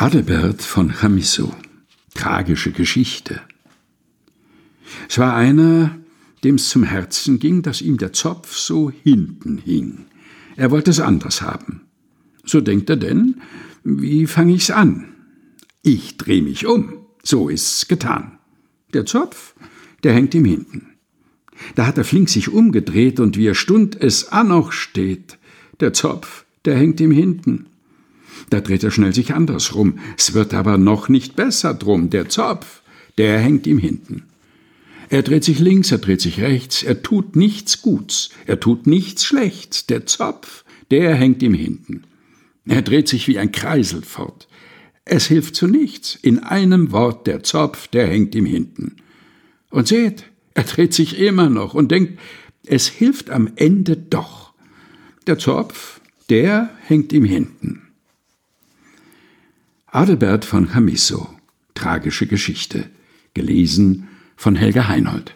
Adelbert von Chamisso. Tragische Geschichte. Es war einer, dem es zum Herzen ging, dass ihm der Zopf so hinten hing. Er wollte es anders haben. So denkt er denn, wie fange ich's an? Ich dreh mich um. So ist's getan. Der Zopf, der hängt ihm hinten. Da hat er flink sich umgedreht und wie er stund es an noch steht. Der Zopf, der hängt ihm hinten. Da dreht er schnell sich andersrum. Es wird aber noch nicht besser drum. Der Zopf, der hängt ihm hinten. Er dreht sich links, er dreht sich rechts, er tut nichts Guts, er tut nichts Schlechts. Der Zopf, der hängt ihm hinten. Er dreht sich wie ein Kreisel fort. Es hilft zu nichts. In einem Wort, der Zopf, der hängt ihm hinten. Und seht, er dreht sich immer noch und denkt, es hilft am Ende doch. Der Zopf, der hängt ihm hinten. Adelbert von Chamisso Tragische Geschichte. Gelesen von Helga Heinold